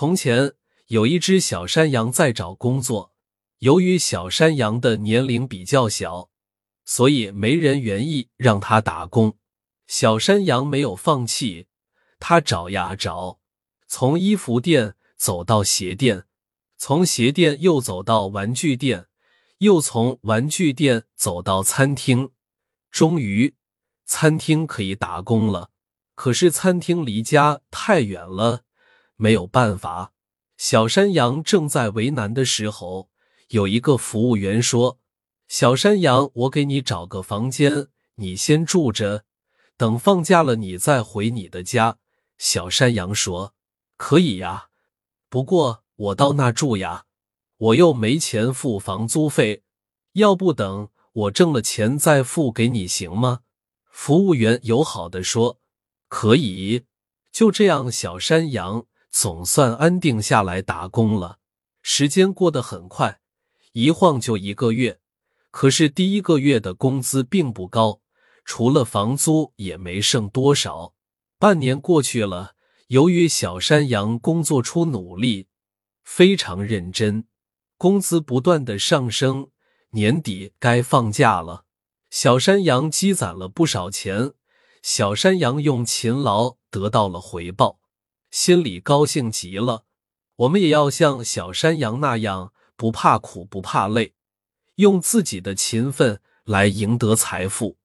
从前有一只小山羊在找工作，由于小山羊的年龄比较小，所以没人愿意让它打工。小山羊没有放弃，它找呀找，从衣服店走到鞋店，从鞋店又走到玩具店，又从玩具店走到餐厅，终于餐厅可以打工了。可是餐厅离家太远了。没有办法，小山羊正在为难的时候，有一个服务员说：“小山羊，我给你找个房间，你先住着，等放假了你再回你的家。”小山羊说：“可以呀，不过我到那住呀，我又没钱付房租费，要不等我挣了钱再付给你行吗？”服务员友好的说：“可以。”就这样，小山羊。总算安定下来打工了。时间过得很快，一晃就一个月。可是第一个月的工资并不高，除了房租也没剩多少。半年过去了，由于小山羊工作出努力，非常认真，工资不断的上升。年底该放假了，小山羊积攒了不少钱。小山羊用勤劳得到了回报。心里高兴极了，我们也要像小山羊那样，不怕苦不怕累，用自己的勤奋来赢得财富。